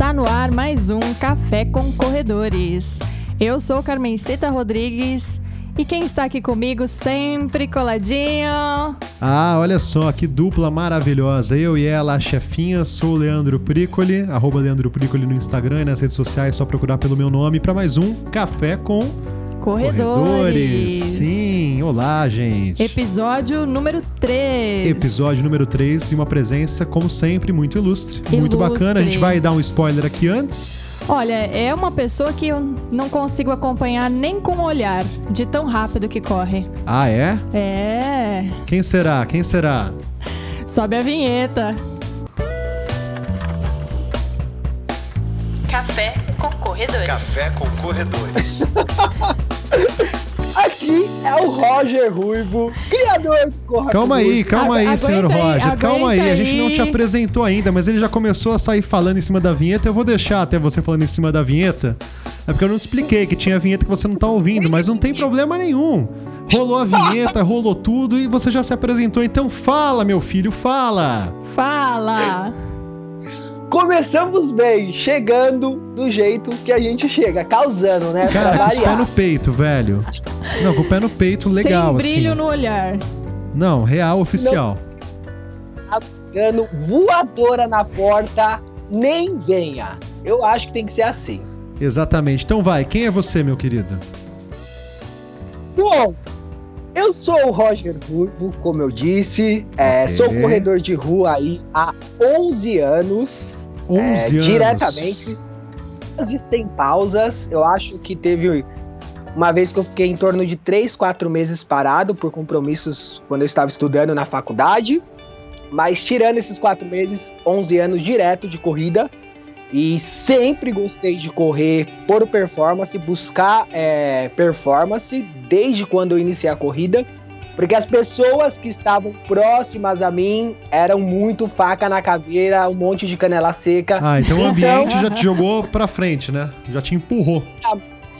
Está no ar mais um Café com Corredores. Eu sou Carmencita Rodrigues e quem está aqui comigo sempre coladinho. Ah, olha só, que dupla maravilhosa. Eu e ela, a chefinha, sou o Leandro Pricoli, arroba Leandro Pricoli no Instagram e nas redes sociais, só procurar pelo meu nome para mais um Café com Corredores. Sim, olá, gente. Episódio número 3. Episódio número 3 e uma presença, como sempre, muito ilustre. Muito Ilustre. bacana. A gente vai dar um spoiler aqui antes. Olha, é uma pessoa que eu não consigo acompanhar nem com o olhar, de tão rápido que corre. Ah, é? É. Quem será? Quem será? Sobe a vinheta. Café Corredores. Café com corredores. Aqui é o Roger Ruivo, criador do Corra Calma aí, calma aí, Agu- senhor aí, Roger. Calma aí, aguenta a gente não aí. te apresentou ainda, mas ele já começou a sair falando em cima da vinheta. Eu vou deixar até você falando em cima da vinheta. É porque eu não te expliquei que tinha vinheta que você não tá ouvindo, mas não tem problema nenhum. Rolou a vinheta, rolou tudo e você já se apresentou. Então fala, meu filho, fala! Fala! Começamos bem, chegando do jeito que a gente chega, causando, né? Cara, com os pés no peito, velho. Não, com o pé no peito, legal, Sem brilho assim. no olhar. Não, real, oficial. Dando voadora na porta, nem venha. Eu acho que tem que ser assim. Exatamente. Então vai, quem é você, meu querido? Bom, eu sou o Roger Ruivo, como eu disse. é, sou corredor de rua aí há 11 anos. 11 é, anos. Diretamente. Quase sem pausas. Eu acho que teve uma vez que eu fiquei em torno de 3, 4 meses parado por compromissos quando eu estava estudando na faculdade. Mas tirando esses 4 meses, 11 anos direto de corrida. E sempre gostei de correr por performance, buscar é, performance desde quando eu iniciei a corrida. Porque as pessoas que estavam próximas a mim eram muito faca na caveira, um monte de canela seca. Ah, então o Então- ambiente já te jogou pra frente, né? Já te empurrou.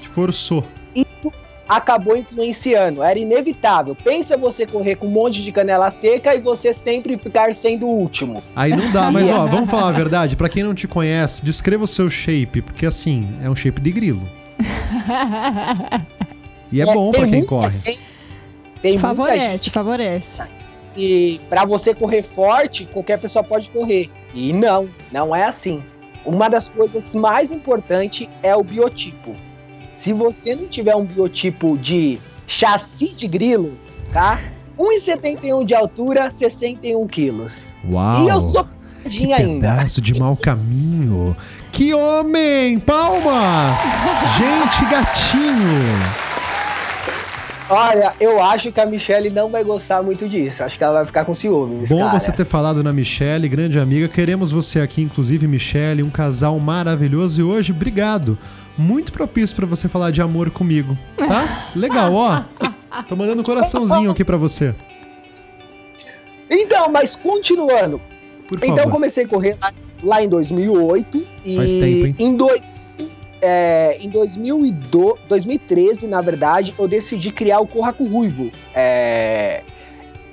Te forçou. isso acabou influenciando. Era inevitável. Pensa você correr com um monte de canela seca e você sempre ficar sendo o último. Aí não dá, mas ó, vamos falar a verdade. Pra quem não te conhece, descreva o seu shape, porque assim, é um shape de grilo. E é bom pra tem quem corre. gente- Tem muita favorece, favorece. que para você correr forte, qualquer pessoa pode correr. E não, não é assim. Uma das coisas mais importantes é o biotipo. Se você não tiver um biotipo de chassi de grilo, tá? 1,71 de altura, 61 quilos. Uau! E eu sou que ainda. pedaço de mau caminho. Que homem! Palmas! Gente, gatinho! Olha, eu acho que a Michelle não vai gostar muito disso. Acho que ela vai ficar com ciúmes. Bom cara. você ter falado na Michelle, grande amiga. Queremos você aqui, inclusive, Michelle, um casal maravilhoso. E hoje, obrigado. Muito propício pra você falar de amor comigo, tá? Legal, ó. Tô mandando um coraçãozinho aqui pra você. Então, mas continuando. Por Então, eu favor. comecei a correr lá, lá em 2008. E Faz tempo, hein? Em, doi- é, em 2012, 2013, na verdade, eu decidi criar o Corra com Ruivo. É,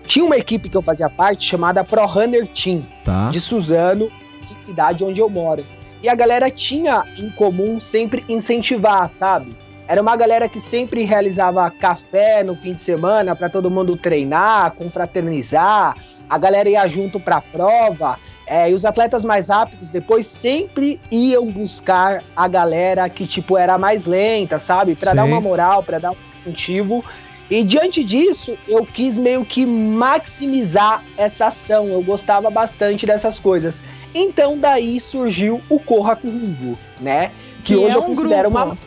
tinha uma equipe que eu fazia parte chamada Pro Runner Team. Tá. de Suzano, em cidade onde eu moro. E a galera tinha em comum sempre incentivar, sabe? Era uma galera que sempre realizava café no fim de semana para todo mundo treinar, confraternizar. A galera ia junto para a prova. É, e os atletas mais rápidos depois sempre iam buscar a galera que tipo era mais lenta, sabe? Para dar uma moral, para dar um incentivo. E diante disso, eu quis meio que maximizar essa ação. Eu gostava bastante dessas coisas. Então daí surgiu o Corra Comigo, né? Que hoje é eu um considero grupo. uma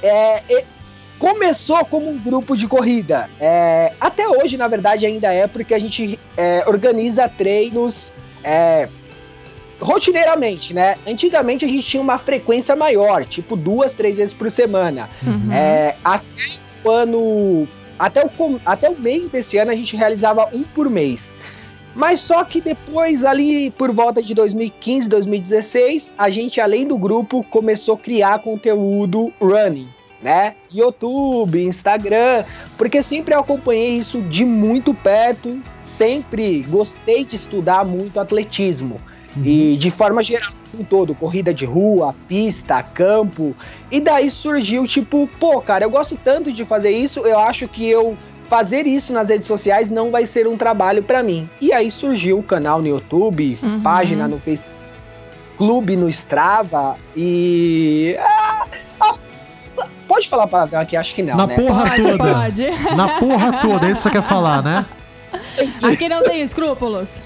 é, e- começou como um grupo de corrida. É, até hoje, na verdade, ainda é porque a gente é, organiza treinos é, rotineiramente, né? Antigamente a gente tinha uma frequência maior, tipo duas, três vezes por semana. Uhum. É, até o ano. Até o, até o meio desse ano a gente realizava um por mês. Mas só que depois, ali por volta de 2015, 2016, a gente, além do grupo, começou a criar conteúdo running, né? YouTube, Instagram, porque sempre acompanhei isso de muito perto, sempre gostei de estudar muito atletismo. E de forma geral, em todo, corrida de rua, pista, campo. E daí surgiu, tipo, pô, cara, eu gosto tanto de fazer isso, eu acho que eu fazer isso nas redes sociais não vai ser um trabalho pra mim. E aí surgiu o canal no YouTube, Uhum. página no Facebook, clube no Strava e. Ah, ah, pode falar palavrão aqui? Acho que não, Na né? porra Pode, toda. pode. Na porra toda, é isso que você quer falar, né? Aqui não tem escrúpulos.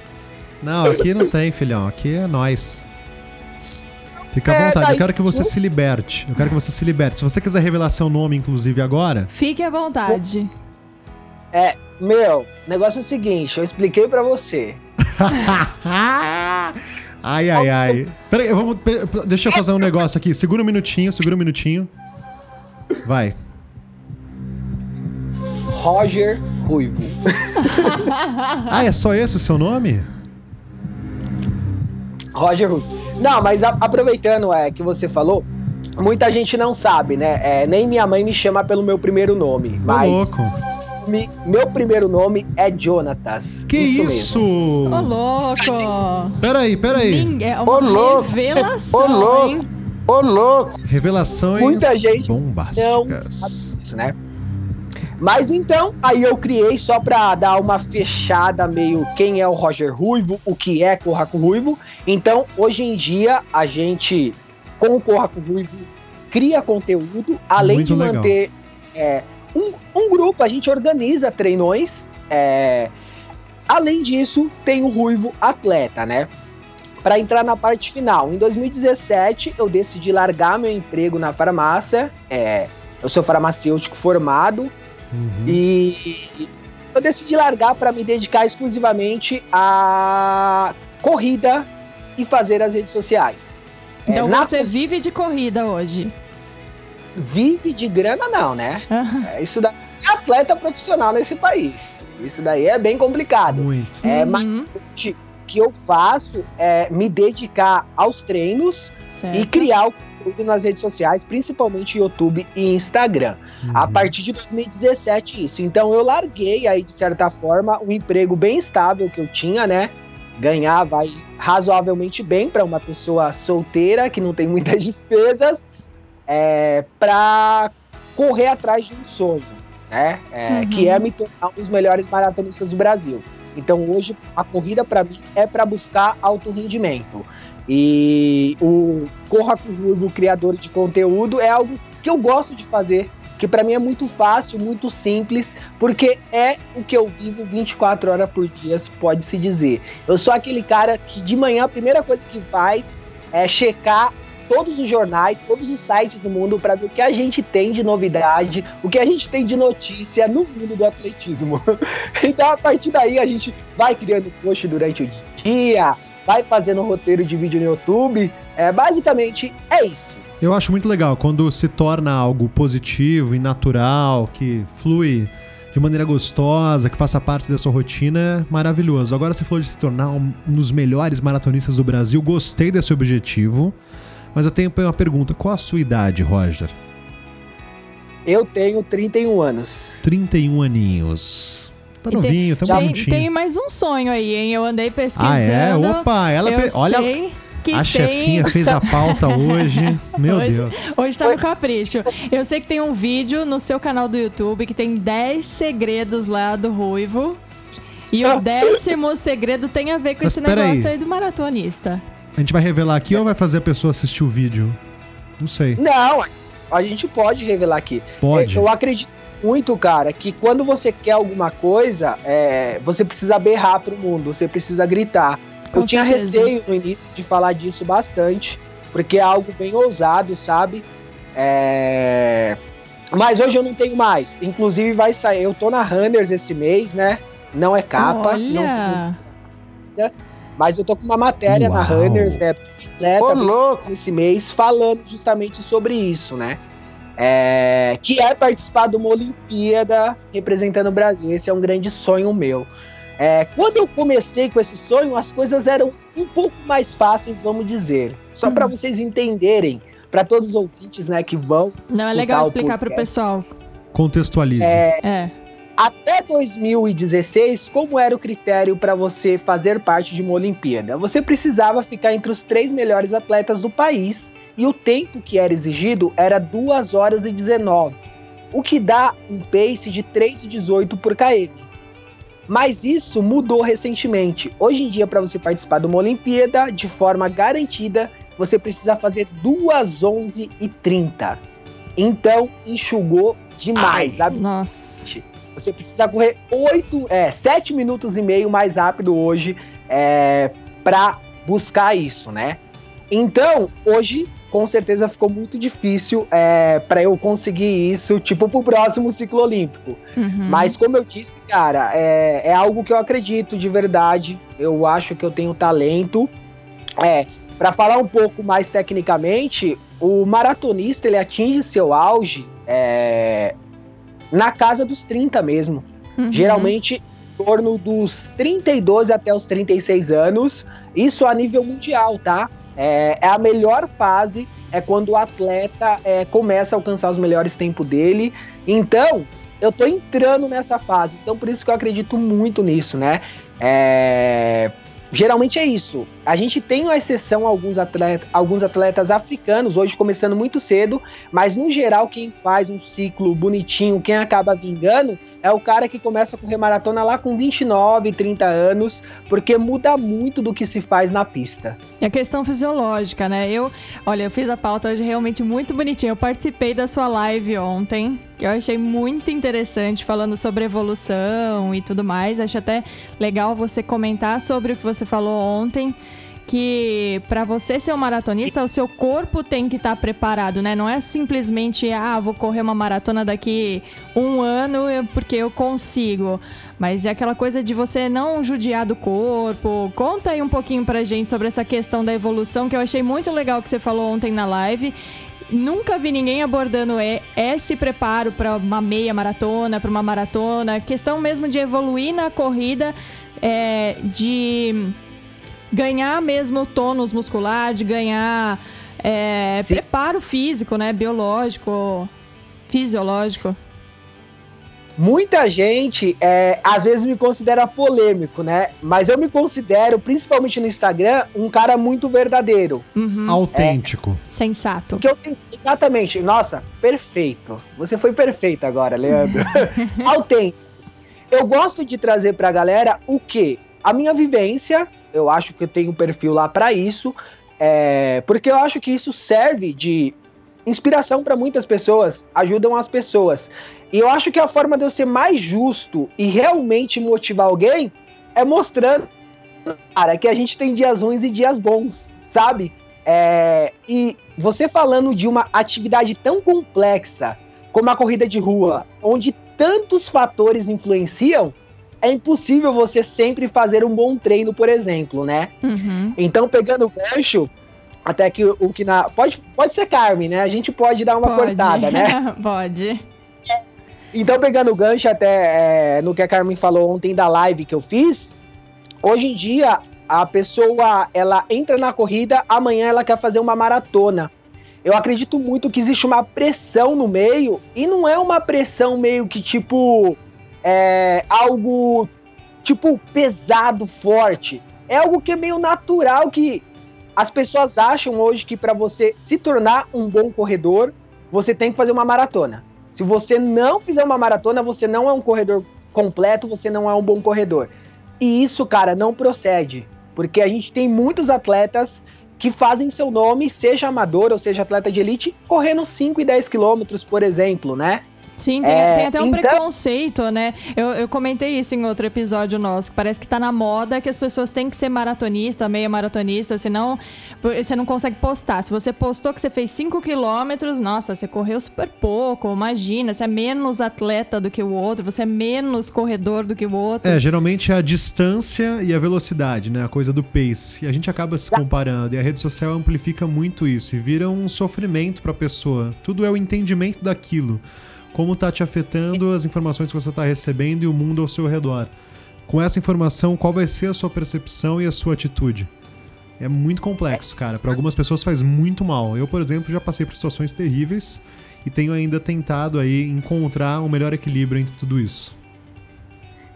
Não, aqui não tem, filhão. Aqui é nós. Fica à É, vontade, eu daí- quero que você se liberte. Eu quero que você se liberte. Se você quiser revelar seu nome, inclusive, agora. Fique à vontade. É, meu, o negócio é o seguinte, eu expliquei pra você. ai, ai, ai. Peraí, vamos, deixa eu fazer um negócio aqui. Segura um minutinho, segura um minutinho. Vai. Roger Ruivo. Ah, é só esse o seu nome? Roger Ruivo. Não, mas a- aproveitando é, que você falou, muita gente não sabe, né? É, nem minha mãe me chama pelo meu primeiro nome. Ô, Mas louco. mi- meu primeiro nome é Jonatas. Que isso? Ô, louco. Peraí, peraí. Ninguém, é Ô, uma louco. revelação, Ô, louco. hein? Ô, louco! Revelações Muita gente Não bombásticas. sabe isso, né? Mas então, aí eu criei só pra dar uma fechada meio quem é o Roger Ruivo, o que é Corra com Ruivo. Então, hoje em dia, a gente, com o Corra com Ruivo, cria conteúdo, além Muito de legal. manter é, um, um grupo, a gente organiza treinões. é, além disso, tem o Ruivo Atleta, né? Para entrar na parte final, em 2017 eu decidi largar meu emprego na farmácia. É, eu sou farmacêutico formado Uhum. e eu decidi largar para me dedicar exclusivamente à corrida e fazer as redes sociais. É, Então na você vive de corrida hoje. vive de grana não, né? Aham. É, isso daí é atleta profissional nesse país. Isso daí é bem complicado. Muito. É, mas Uhum, o que eu faço é me dedicar aos treinos certo. e criar o conteúdo nas redes sociais, principalmente YouTube e Instagram. A Uhum. partir de 2017 isso. Então eu larguei aí de certa forma um emprego bem estável que eu tinha, né? Ganhava aí razoavelmente bem para uma pessoa solteira que não tem muitas despesas, é, para correr atrás de um sonho, né? É, Uhum. Que é me tornar um dos melhores maratonistas do Brasil. Então hoje a corrida para mim é para buscar alto rendimento. E o Corra com o criador de conteúdo, é algo que eu gosto de fazer, que para mim é muito fácil, muito simples, porque é o que eu vivo 24 horas por dia, pode-se dizer. Eu sou aquele cara que de manhã a primeira coisa que faz é checar todos os jornais, todos os sites do mundo para ver o que a gente tem de novidade, o que a gente tem de notícia no mundo do atletismo. então a partir daí a gente vai criando post durante o dia, vai fazendo roteiro de vídeo no YouTube. É, basicamente é isso. Eu acho muito legal quando se torna algo positivo e natural, que flui de maneira gostosa, que faça parte da sua rotina, é maravilhoso. Agora você falou de se tornar um dos melhores maratonistas do Brasil, gostei desse objetivo, mas eu tenho uma pergunta: qual a sua idade, Roger? Eu tenho 31 anos. 31 aninhos. Tá E novinho, Tem, juntinho. tem mais um sonho aí, hein? Eu andei pesquisando. ah, é? Opa, ela. eu pe- Olha, sei que a tem... chefinha fez a pauta hoje. Meu Hoje- Deus. Hoje tá no capricho. Eu sei que tem um vídeo no seu canal do YouTube que tem 10 segredos lá do Ruivo. E o décimo segredo tem a ver com Mas esse negócio aí do maratonista. A gente vai revelar aqui ou vai fazer a pessoa assistir o vídeo? Não sei. Não, a gente pode revelar aqui. Pode. Eu acredito muito, cara, que quando você quer alguma coisa, é, você precisa berrar pro mundo, você precisa gritar. Com eu tinha certeza. receio no início de falar disso bastante, porque é algo bem ousado, sabe? É, Mas hoje eu não tenho mais. Inclusive vai sair. Eu tô na Runners esse mês, né? Não é capa. não- Olha! mas eu tô com uma matéria na Uau. Runners, é, completa, Ô, louco! esse mês falando justamente sobre isso, né? É, que é participar de uma Olimpíada representando o Brasil. Esse é um grande sonho meu. É, quando eu comecei com esse sonho, as coisas eram um pouco mais fáceis, vamos dizer. Só Hum. para vocês entenderem, para todos os ouvintes, né, que vão. Não, é legal o explicar pro podcast. pessoal. Contextualize. É, É. Até 2016, como era o critério para você fazer parte de uma Olimpíada? Você precisava ficar entre os três melhores atletas do país e o tempo que era exigido era 2 horas e 19, o que dá um pace de 3,18 por km. Mas isso mudou recentemente. Hoje em dia, para você participar de uma Olimpíada de forma garantida, você precisa fazer 2 11 e 30. Então, enxugou demais. sabe? Nossa. Você precisa correr 8, é, 7 minutos e meio mais rápido hoje é, para buscar isso, né? Então, hoje, com certeza ficou muito difícil é, para eu conseguir isso, tipo, pro próximo ciclo olímpico. Uhum. Mas como eu disse, cara, é, é algo que eu acredito de verdade. Eu acho que eu tenho talento. É, para falar um pouco mais tecnicamente, o maratonista ele atinge seu auge é, na casa dos 30 mesmo. Uhum. Geralmente em torno dos 32 até os 36 anos. Isso a nível mundial, tá? É, é a melhor fase, é quando o atleta é, começa a alcançar os melhores tempos dele. Então, eu tô entrando nessa fase. Então, por isso que eu acredito muito nisso, né? É, geralmente é isso. A gente tem uma exceção alguns atletas, alguns atletas africanos, hoje começando muito cedo, mas no geral, quem faz um ciclo bonitinho, quem acaba vingando, é o cara que começa a correr maratona lá com 29, 30 anos, porque muda muito do que se faz na pista. É questão fisiológica, né? Eu, olha, eu fiz a pauta hoje realmente muito bonitinha. Eu participei da sua live ontem, que eu achei muito interessante, falando sobre evolução e tudo mais. Acho até legal você comentar sobre o que você falou ontem. Que para você ser um maratonista, o seu corpo tem que estar preparado, né? Não é simplesmente, ah, vou correr uma maratona daqui um ano porque eu consigo. Mas é aquela coisa de você não judiar do corpo. Conta aí um pouquinho pra gente sobre essa questão da evolução, que eu achei muito legal que você falou ontem na live. Nunca vi ninguém abordando e- esse preparo para uma meia maratona, para uma maratona. Questão mesmo de evoluir na corrida, é, de ganhar mesmo tônus muscular, de ganhar é, preparo físico, né? Biológico, fisiológico. Muita gente, é, às vezes, me considera polêmico, né? Mas eu me considero, principalmente no Instagram, um cara muito verdadeiro. Uhum, Autêntico. Sensato. Porque eu tenho exatamente, nossa, perfeito. Você foi perfeito agora, Leandro. Autêntico. Eu gosto de trazer pra galera o quê? A minha vivência, eu acho que tenho um perfil lá pra isso, é, porque eu acho que isso serve de inspiração pra muitas pessoas, ajudam as pessoas. E eu acho que a forma de eu ser mais justo e realmente motivar alguém é mostrando, cara, que a gente tem dias ruins e dias bons, sabe? É, e você falando de uma atividade tão complexa como a corrida de rua, onde tantos fatores influenciam, é impossível você sempre fazer um bom treino, por exemplo, né? Uhum. Então, pegando o gancho, até que o, que na. Pode, pode ser Carmen, né? A gente pode dar uma Pode. cortada, né? Pode. Então, pegando o gancho até é, no que a Carmen falou ontem da live que eu fiz, hoje em dia a pessoa ela entra na corrida, amanhã ela quer fazer uma maratona. Eu acredito muito que existe uma pressão no meio e não é uma pressão meio que tipo é, algo tipo pesado, forte. É algo que é meio natural que as pessoas acham hoje que para você se tornar um bom corredor, você tem que fazer uma maratona. Se você não fizer uma maratona, você não é um corredor completo, você não é um bom corredor. E isso, cara, não procede. Porque a gente tem muitos atletas que fazem seu nome, seja amador ou seja atleta de elite, correndo 5 e 10 quilômetros, por exemplo, né? Sim, tem, É, tem até um então- preconceito, né? Eu, eu comentei isso em outro episódio nosso, que parece que tá na moda que as pessoas têm que ser maratonista, meia maratonista, senão você não consegue postar. Se você postou que você fez 5 quilômetros, nossa, você correu super pouco, imagina, você é menos atleta do que o outro, você é menos corredor do que o outro. É, geralmente é a distância e a velocidade, né? A coisa do pace. E a gente acaba se comparando. E a rede social amplifica muito isso. E vira um sofrimento pra pessoa. Tudo é o entendimento daquilo. Como tá te afetando as informações que você tá recebendo e o mundo ao seu redor. Com essa informação, qual vai ser a sua percepção e a sua atitude? É muito complexo, cara. Para algumas pessoas faz muito mal. Eu, por exemplo, já passei por situações terríveis e tenho ainda tentado aí encontrar um melhor equilíbrio entre tudo isso.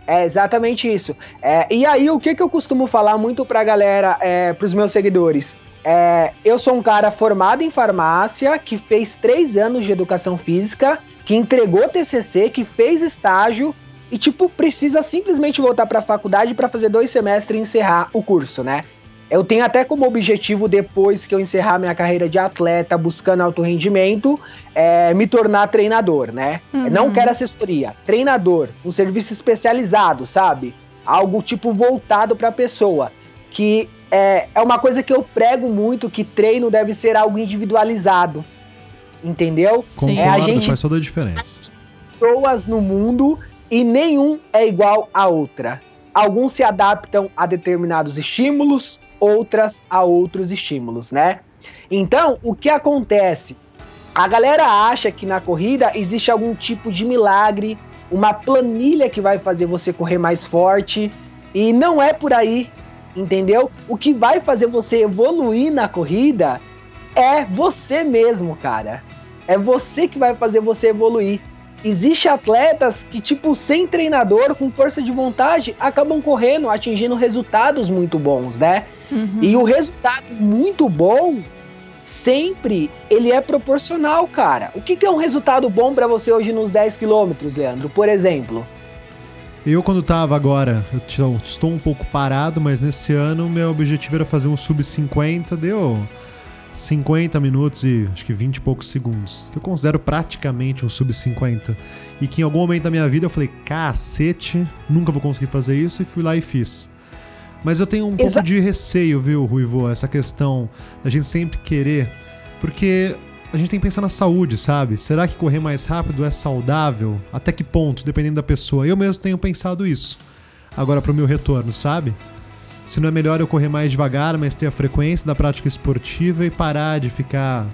É exatamente isso. É, e aí, o que, que eu costumo falar muito pra galera, é, pros meus seguidores? É, eu sou um cara formado em farmácia, que fez três anos de educação física, que entregou TCC, que fez estágio e, tipo, precisa simplesmente voltar pra faculdade para fazer dois semestres e encerrar o curso, né? Eu tenho até como objetivo, depois que eu encerrar minha carreira de atleta, buscando alto rendimento, é, me tornar treinador, né? Uhum. Não quero assessoria, treinador, um serviço especializado, sabe? Algo tipo voltado para a pessoa, que é, é uma coisa que eu prego muito, que treino deve ser algo individualizado, entendeu? Concordo, É, a gente- faz toda a diferença. pessoas no mundo e nenhum é igual a outra. Alguns se adaptam a determinados estímulos, outras a outros estímulos, né? Então, o que acontece? A galera acha que na corrida existe algum tipo de milagre, uma planilha que vai fazer você correr mais forte, e não é por aí, entendeu? O que vai fazer você evoluir na corrida é você mesmo, cara. É você que vai fazer você evoluir. Existe atletas que, tipo, sem treinador, com força de vontade, acabam correndo, atingindo resultados muito bons, né? Uhum. E o resultado muito bom, sempre, ele é proporcional, cara. O que, que é um resultado bom pra você hoje nos 10 quilômetros, Leandro? Por exemplo. Eu, quando tava agora, eu estou um pouco parado, mas nesse ano meu objetivo era fazer um sub-50, deu 50 minutos e acho que 20 e poucos segundos. Que eu considero praticamente um sub-50. E que em algum momento da minha vida eu falei, cacete, nunca vou conseguir fazer isso, e fui lá e fiz. Mas eu tenho um pouco Exa- de receio, viu, Ruivo, essa questão da gente sempre querer, porque a gente tem que pensar na saúde, sabe? Será que correr mais rápido é saudável? Até que ponto, dependendo da pessoa? Eu mesmo tenho pensado isso. Agora pro meu retorno, sabe? Se não é melhor eu correr mais devagar, mas ter a frequência da prática esportiva e parar de ficar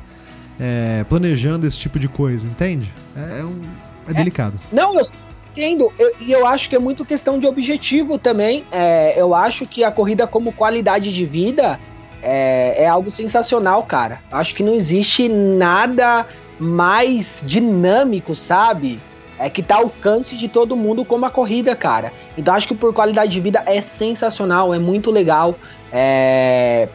é, planejando esse tipo de coisa, entende? É, é um- é delicado. Não, eu entendo. Eu- E eu, acho que é muito questão de objetivo também. É, eu acho que a corrida como qualidade de vida é, é algo sensacional, cara. Acho que não existe nada mais dinâmico, sabe? É que tá ao alcance de todo mundo como a corrida, cara. Então acho que por qualidade de vida é sensacional, é muito legal. É...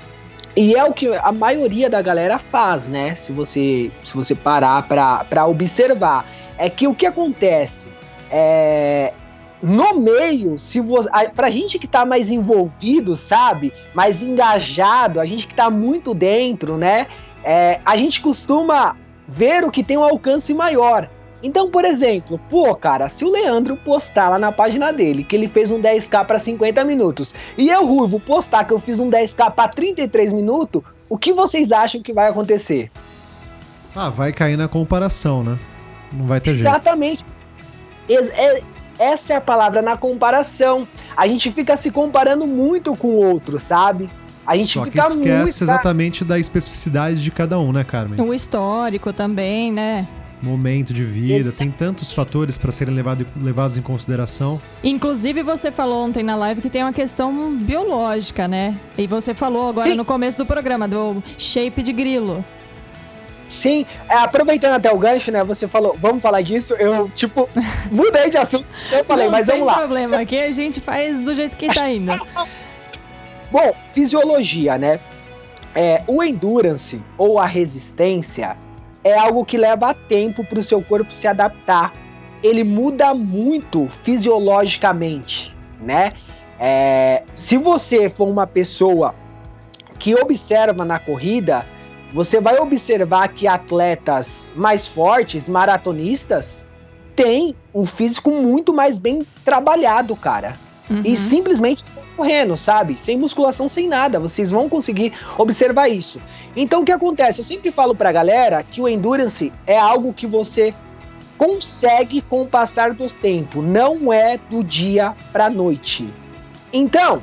E é o que a maioria da galera faz, né? Se você, se você parar pra observar. É que o que acontece? É, no meio, se você, pra gente que tá mais envolvido, sabe? Mais engajado, a gente que tá muito dentro, né? É, a gente costuma ver o que tem um alcance maior. Então, por exemplo, pô, cara, se o Leandro postar lá na página dele que ele fez um 10k para 50 minutos e eu, Ruivo, postar que eu fiz um 10k para 33 minutos, o que vocês acham que vai acontecer? Ah, vai cair na comparação, né? Não vai ter jeito. Exatamente. Ex- é- essa é a palavra na comparação. A gente fica se comparando muito com o outro, sabe? A gente Só que fica esquece muito. exatamente da especificidade de cada um, né, Carmen? O histórico também, né? Momento de vida, Exato. tem tantos fatores para serem levado- levados em consideração. Inclusive, você falou ontem na live que tem uma questão biológica, né? E você falou agora Sim. no começo do programa, do shape de grilo. Sim, é, aproveitando até o gancho, né? Você falou, vamos falar disso. Eu, tipo, mudei de assunto. Eu falei, Não mas tem vamos lá. problema, aqui a gente faz do jeito que tá indo. Bom, fisiologia, né? É, o endurance ou a resistência é algo que leva tempo para o seu corpo se adaptar. Ele muda muito fisiologicamente, né? É, se você for uma pessoa que observa na corrida, você vai observar que atletas mais fortes, maratonistas, têm um físico muito mais bem trabalhado, cara Uhum. e simplesmente correndo, sabe? Sem musculação, sem nada. Vocês vão conseguir observar isso. Então o que acontece? Eu sempre falo pra galera que o endurance é algo que você consegue com o passar do tempo, não é do dia pra noite. Então,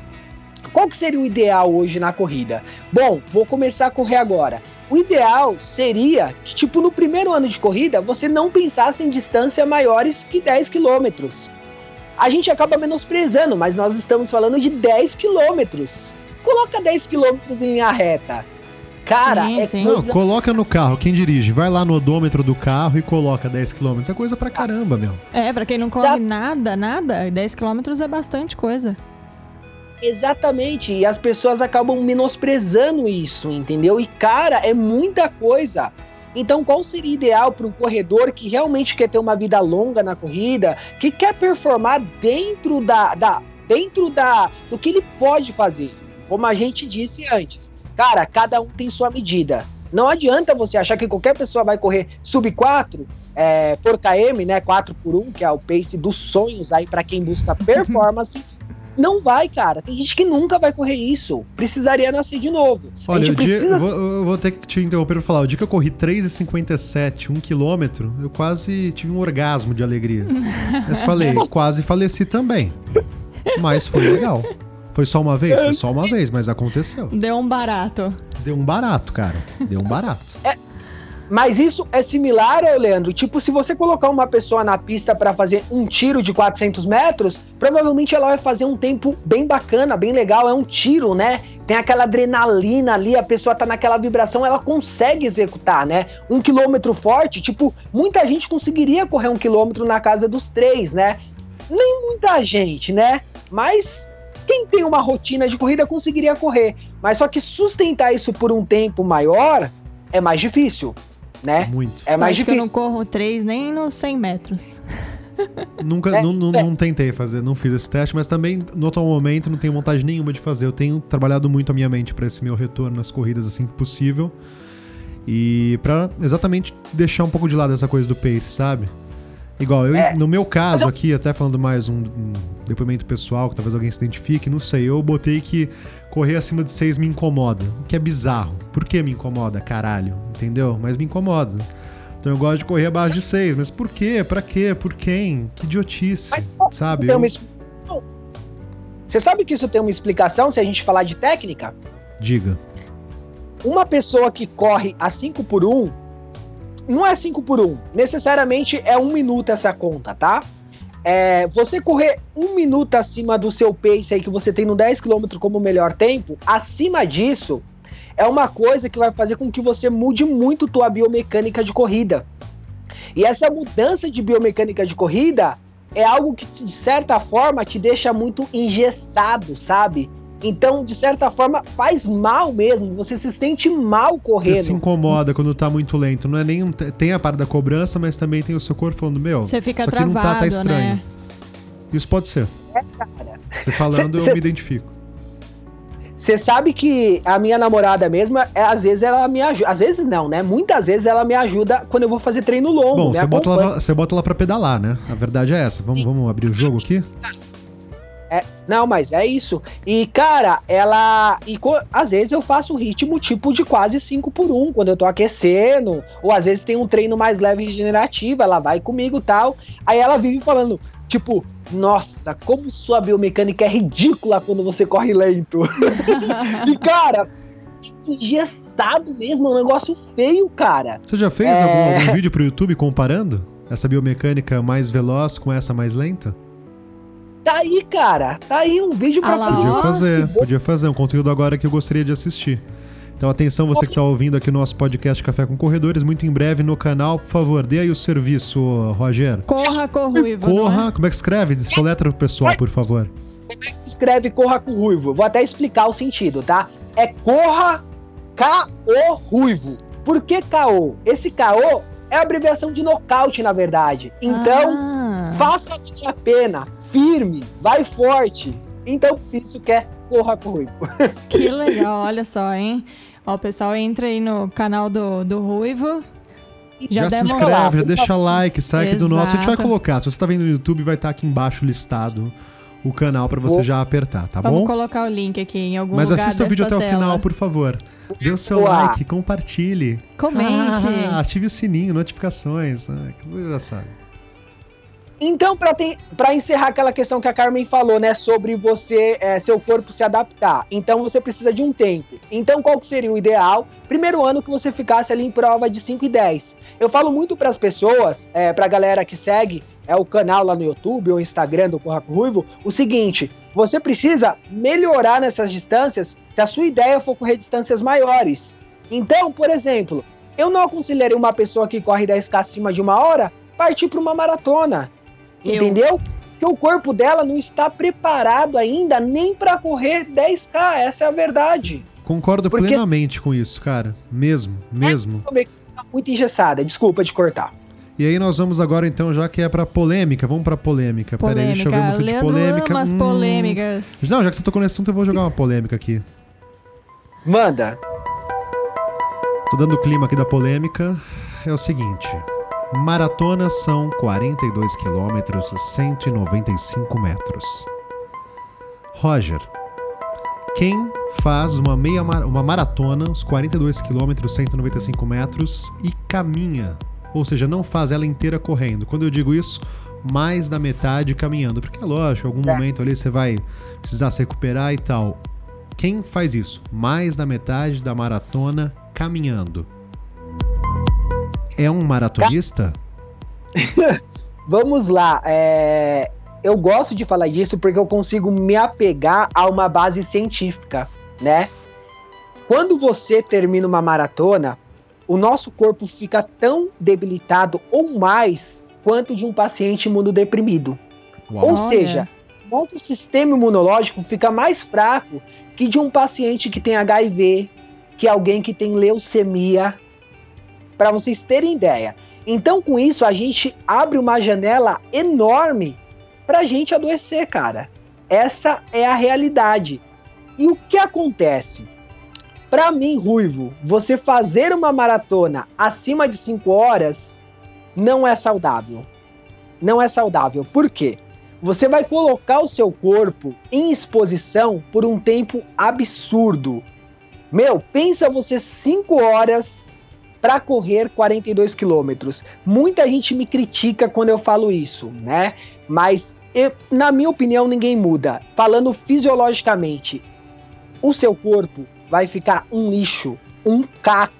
qual que seria o ideal hoje na corrida? Bom, vou começar a correr agora. O ideal seria que, tipo, no primeiro ano de corrida, você não pensasse em distância maiores que 10 quilômetros a gente acaba menosprezando, mas nós estamos falando de 10 quilômetros. Coloca 10 quilômetros em linha reta. Cara, Sim, é sim. Não, coisa- coloca no carro, quem dirige, vai lá no odômetro do carro e coloca 10 km. Isso é coisa pra caramba, meu. É, pra quem não corre nada, nada, 10 quilômetros é bastante coisa. Exatamente, e as pessoas acabam menosprezando isso, entendeu? E cara, é muita coisa. Então, qual seria ideal para um corredor que realmente quer ter uma vida longa na corrida, que quer performar dentro da, da dentro da do que ele pode fazer? Como a gente disse antes, cara, cada um tem sua medida. Não adianta você achar que qualquer pessoa vai correr sub 4 é, por km, né? 4 por 1, que é o pace dos sonhos aí para quem busca performance. Não vai, cara. Tem gente que nunca vai correr isso. Precisaria nascer de novo. Olha, o dia, precisa eu, vou, eu vou ter que te interromper pra falar. O dia que eu corri 3,57, 1 km, eu quase tive um orgasmo de alegria. Mas falei, quase faleci também. Mas foi legal. Foi só uma vez? Foi só uma vez, mas aconteceu. Deu um barato. Deu um barato, cara. Deu um barato. Mas isso é similar, Leandro. Tipo, se você colocar uma pessoa na pista para fazer um tiro de 400 metros, provavelmente ela vai fazer um tempo bem bacana, bem legal. É um tiro, né? Tem aquela adrenalina ali, a pessoa tá naquela vibração, ela consegue executar, né? Um quilômetro forte, tipo, muita gente conseguiria correr um quilômetro na casa dos três, né? Nem muita gente, né? Mas quem tem uma rotina de corrida conseguiria correr. Mas só que sustentar isso por um tempo maior é mais difícil, né? Muito. É mais Acho que eu não difícil. corro 3 nem nos 100 metros. Nunca, É, não, não, é. não tentei fazer, não fiz esse teste, mas também, no atual momento, não tenho vontade nenhuma de fazer. Eu tenho trabalhado muito a minha mente pra esse meu retorno nas corridas assim que possível. E pra exatamente deixar um pouco de lado essa coisa do pace, sabe? Igual, eu, É. no meu caso aqui, até falando mais um, um depoimento pessoal, que talvez alguém se identifique, não sei, eu botei que correr acima de 6 me incomoda. O que é bizarro. Por que me incomoda? Caralho, entendeu? Mas me incomoda. Então eu gosto de correr abaixo de 6, mas por quê? Pra quê? Por quem? Que idiotice, Mas sabe? Eu- uma. Você sabe que isso tem uma explicação se a gente falar de técnica? Diga. Uma pessoa que corre a 5 por 1 não é 5 por 1 necessariamente é um minuto essa conta, tá? É, você correr um minuto acima do seu pace aí que você tem no 10 km como melhor tempo, acima disso, é uma coisa que vai fazer com que você mude muito tua biomecânica de corrida. E essa mudança de biomecânica de corrida é algo que, de certa forma, te deixa muito engessado, sabe? Então, de certa forma, faz mal mesmo. Você se sente mal Você correndo. se incomoda quando tá muito lento. Não é nem um- tem a parte da cobrança, mas também tem o seu corpo falando, meu, Você fica isso aqui não tá, tá travado, estranho. né? Isso pode ser. É, Você falando, eu Cê- me identifico. Você sabe que a minha namorada mesmo, é, às vezes ela me ajuda. Às vezes não, né? Muitas vezes ela me ajuda quando eu vou fazer treino longo. Bom, né? você bota, ela, você bota ela pra pedalar, né? A verdade é essa. Vamos, vamos abrir o jogo aqui? Não, mas é isso. E, cara, ela. E co- às vezes eu faço um ritmo tipo de quase 5 por 1 quando eu tô aquecendo. Ou às vezes tem um treino mais leve e regenerativo, ela vai comigo e tal. Aí ela vive falando, tipo, nossa, como sua biomecânica é ridícula quando você corre lento. e, cara, engessado mesmo, é um negócio feio, cara. Você já fez É. algum, algum vídeo pro YouTube comparando essa biomecânica mais veloz com essa mais lenta? Tá aí, cara. Tá aí um vídeo pra Ah lá, fazer. Podia fazer, podia fazer. Um conteúdo agora que eu gostaria de assistir. Então atenção, você que está ouvindo aqui o nosso podcast Café com Corredores, muito em breve no canal. Por favor, dê aí o serviço, Roger. Corra com ruivo, não é? Corra, como é que escreve? Soletra pro pessoal, por favor. escreve Corra com Ruivo. Vou até explicar o sentido, tá? É Corra K.O. Ruivo. Por que K.O.? Esse K.O. é a abreviação de nocaute, na verdade. Então, Ah. faça a pena, firme, vai forte. Então, isso que é Corra com Ruivo. Que legal, olha só, hein? Ó, o pessoal entra aí no canal do, do Ruivo. Já, Já, se inscreve, lá. já deixa like, sai aqui do nosso. A gente vai colocar. Se você tá vendo no YouTube, vai estar aqui embaixo listado o canal pra você Boa. já apertar, tá Vamos bom? colocar o link aqui em algum Mas lugar assista o vídeo até desta o final, tela. por favor. Dê o seu Boa. like, compartilhe. Comente. Ah, ative o sininho, notificações. Ah, que você já sabe. Então, pra encerrar aquela questão que a Carmen falou, né, sobre você, é, seu corpo se adaptar. Então, você precisa de um tempo. Então, qual que seria o ideal? Primeiro ano que você ficasse ali em prova de 5 e 10. Eu falo muito pras pessoas, é, pra galera que segue é o canal lá no YouTube ou Instagram do Corra com Ruivo, o seguinte: você precisa melhorar nessas distâncias se a sua ideia for correr distâncias maiores. Então, por exemplo, eu não aconselharia uma pessoa que corre 10k acima de uma hora partir para uma maratona. Eu. Entendeu? Que o corpo dela não está preparado ainda nem para correr 10k, essa é a verdade. Concordo Porque- plenamente com isso, cara. Mesmo, mesmo. Tá muito engessada, desculpa de cortar. E aí nós vamos agora então, já que é pra polêmica, vamos pra polêmica. Pera aí, deixa eu ver Polêmica. música de Leandro polêmica. ama as Hum. polêmicas. Não, já que você tocou nesse assunto, eu vou jogar uma polêmica aqui. Manda. Tô dando o clima aqui da polêmica. É o seguinte: maratonas são 42 quilômetros, 195 metros. Roger, quem faz uma meia mar- uma maratona, os 42 quilômetros, 195 metros e caminha, ou seja, não faz ela inteira correndo. Quando eu digo isso, mais da metade caminhando, porque é lógico, em algum É. momento ali você vai precisar se recuperar e tal. Quem faz isso? Mais da metade da maratona caminhando. É um maratonista? Vamos lá. é, Eu gosto de falar disso porque eu consigo me apegar a uma base científica, né? Quando você termina uma maratona, o nosso corpo fica tão debilitado ou mais quanto de um paciente imunodeprimido. Uau. Ou seja, nosso sistema imunológico fica mais fraco que de um paciente que tem HIV, que alguém que tem leucemia, para vocês terem ideia. Então, com isso, a gente abre uma janela enorme pra gente adoecer, cara. Essa é a realidade. E o que acontece? Para mim, Ruivo, você fazer uma maratona acima de 5 horas não é saudável. Não é saudável. Por quê? Você vai colocar o seu corpo em exposição por um tempo absurdo. Meu, pensa você 5 horas para correr 42 quilômetros. Muita gente me critica quando eu falo isso, né? Mas eu- na minha opinião ninguém muda. Falando fisiologicamente, o seu corpo vai ficar um lixo, um caco,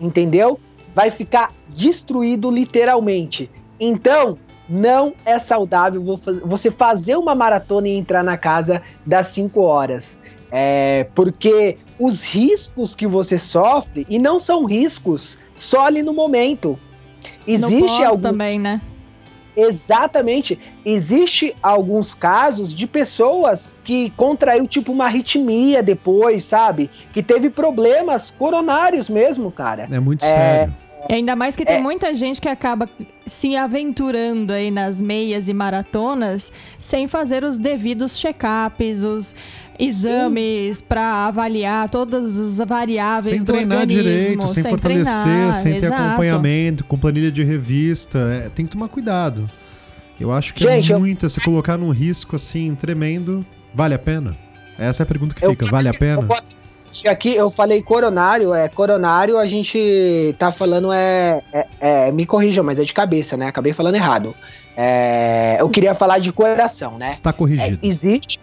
entendeu? Vai ficar destruído literalmente. Então, não é saudável vo- você fazer uma maratona e entrar na casa das 5 horas. É, porque os riscos que você sofre, e não são riscos só ali no momento. no Existe pós algum também, né? Exatamente. Existe alguns casos de pessoas que contraiu tipo uma arritmia depois, sabe? Que teve problemas coronários mesmo, cara. É muito É. sério. Ainda mais que tem É. muita gente que acaba se aventurando aí nas meias e maratonas sem fazer os devidos check-ups, os exames pra avaliar todas as variáveis Sem do treinar organismo, direito, sem, fortalecer, treinar, sem ter exato. acompanhamento, com planilha de revista. É, tem que tomar cuidado. Eu acho que Gente, é eu- muito, se colocar num risco assim tremendo, vale a pena? Essa é a pergunta que Eu- fica, vale a pena? Eu Aqui eu falei coronário, é coronário, a gente tá falando é, é, é- me corrijam, mas é de cabeça, né? Acabei falando errado. É, eu queria falar de coração, né? Está É, corrigido. existe.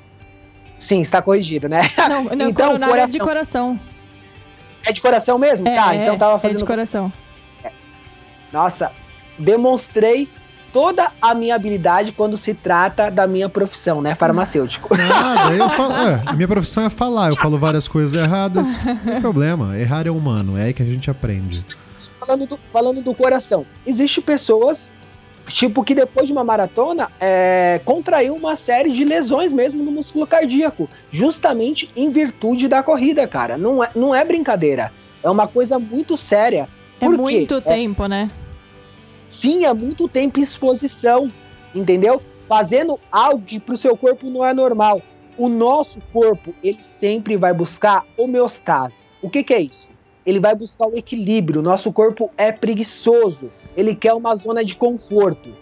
Sim, está corrigido, né? Não, não Então, coronário é de coração. coração. É de coração mesmo? É, tá, é, então tava é fazendo de coração. Nossa, demonstrei toda a minha habilidade quando se trata da minha profissão, né? Farmacêutico. Nada, eu falo, é, minha profissão é falar, eu falo várias coisas erradas, não tem problema, errar é humano, é aí que a gente aprende. falando, do, falando do coração, existe pessoas, tipo, que depois de uma maratona, é, contraiu uma série de lesões mesmo no músculo cardíaco, justamente em virtude da corrida, cara. Não é, não é brincadeira. É uma coisa muito séria. É Por quê? muito É- tempo, né? É muito tempo em exposição, entendeu? Fazendo algo que pro seu corpo não é normal. O nosso corpo, ele sempre vai buscar homeostase. O que, que é isso? Ele vai buscar o equilíbrio. Nosso corpo é preguiçoso. Ele quer uma zona de conforto.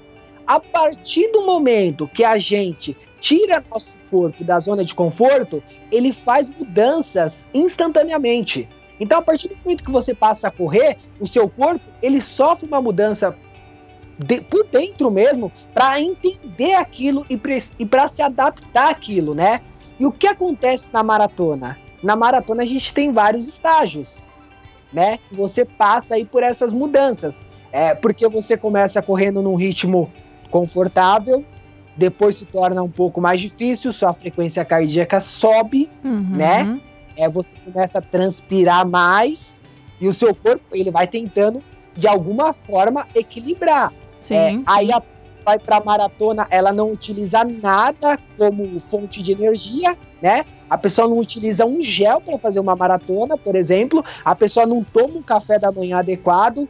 A partir do momento que a gente tira nosso corpo da zona de conforto, ele faz mudanças instantaneamente. Então, a partir do momento que você passa a correr, o seu corpo ele sofre uma mudança de- por dentro mesmo para entender aquilo e, para se adaptar àquilo, né? E o que acontece na maratona? Na maratona a gente tem vários estágios, né? Você passa aí por essas mudanças, é porque você começa correndo num ritmo confortável, depois se torna um pouco mais difícil, sua frequência cardíaca sobe, Uhum. Né? é, você começa a transpirar mais, E o seu corpo, ele vai tentando, de alguma forma, equilibrar. Sim, É, sim. Aí a vai pra maratona, ela não utiliza nada como fonte de energia, né? A pessoa não utiliza um gel para fazer uma maratona, por exemplo. A pessoa não toma um café da manhã adequado.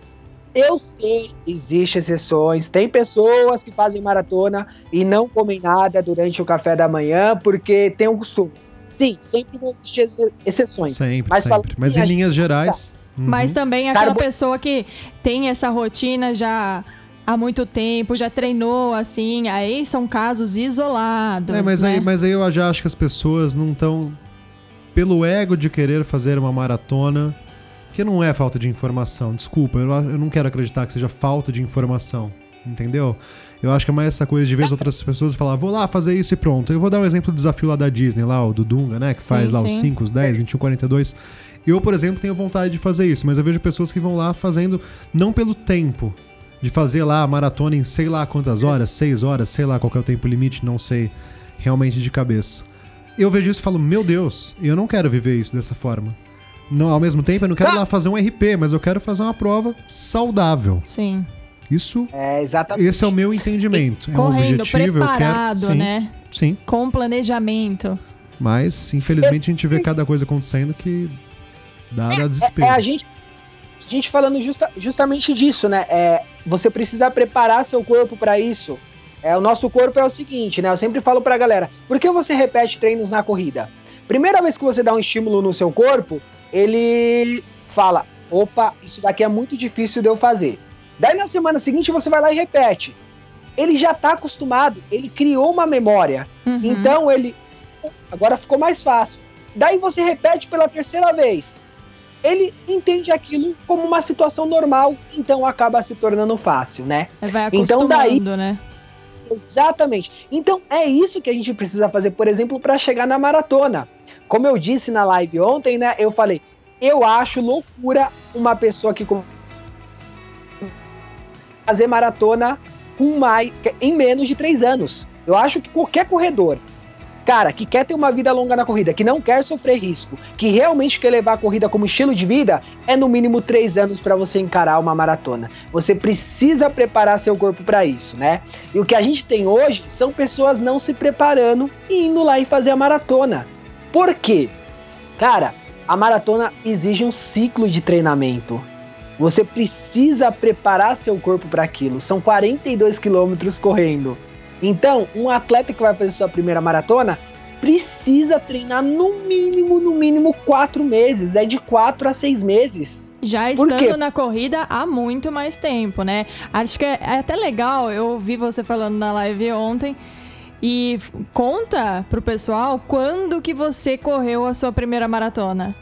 Eu sei, existem exceções. Tem pessoas que fazem maratona e não comem nada durante o café da manhã porque tem um costume. Sim, sempre vão existir ex- exceções. Sempre, Mas sempre. Mas em linhas gerais. uhum. Mas também aquela pessoa que tem essa rotina já há muito tempo, já treinou assim, aí são casos isolados. É, mas, né? aí, mas aí eu já acho que as pessoas não estão. Pelo ego de querer fazer uma maratona. Que não é falta de informação, desculpa, eu, eu não quero acreditar que seja falta de informação, entendeu? Eu acho que é mais essa coisa de ver as outras pessoas falar, vou lá fazer isso e pronto. Eu vou dar um exemplo do desafio lá da Disney, lá, o do Dunga, né? Que Sim, faz lá os sim. 5, os 10, 21, 42. Eu, por exemplo, tenho vontade de fazer isso, mas eu vejo pessoas que vão lá fazendo, não pelo tempo, de fazer lá a maratona em sei lá quantas horas, 6 horas, sei lá qual que é o tempo limite, não sei realmente de cabeça. Eu vejo isso e falo, meu Deus, eu não quero viver isso dessa forma. Não, ao mesmo tempo, eu não quero ir lá fazer um RP, mas eu quero fazer uma prova saudável. Sim. Isso, É, exatamente. esse é o meu entendimento. é um Correndo, objetivo, eu preparado, quero. Sim, né? Sim, Com planejamento. mas infelizmente a gente vê cada coisa acontecendo que dá, dá desespero. É a gente, a gente falando justa- justamente disso, né? É, você precisa preparar seu corpo para isso. É, o nosso corpo é o seguinte, né? Eu sempre falo pra galera, por que você repete treinos na corrida? Primeira vez que você dá um estímulo no seu corpo, ele fala, opa, isso daqui é muito difícil de eu fazer. Daí na semana seguinte você vai lá e repete. Ele já tá acostumado, ele criou uma memória. Uhum. Então ele. Agora ficou mais fácil. Daí você repete pela terceira vez. Ele entende aquilo como uma situação normal, então acaba se tornando fácil, né? Vai Então, daí- né? Exatamente. Então é isso que a gente precisa fazer, por exemplo, para chegar na maratona. Como eu disse na live ontem, né? Eu falei, eu acho loucura uma pessoa que fazer maratona com mais em menos de três anos. Eu acho que qualquer corredor, cara, que quer ter uma vida longa na corrida, que não quer sofrer risco, que realmente quer levar a corrida como estilo de vida, é no mínimo três anos para você encarar uma maratona. Você precisa preparar seu corpo para isso, né? E o que a gente tem hoje são pessoas não se preparando e indo lá e fazer a maratona. Por quê? Cara, a maratona exige um ciclo de treinamento. Você precisa preparar seu corpo para aquilo. São 42 quilômetros correndo. Então, um atleta que vai fazer sua primeira maratona precisa treinar no mínimo, no mínimo quatro meses. É de quatro a seis meses. Já estando na corrida há muito mais tempo, né? Acho que é, é até legal, eu ouvi você falando na live ontem. E conta pro pessoal quando que você correu a sua primeira maratona.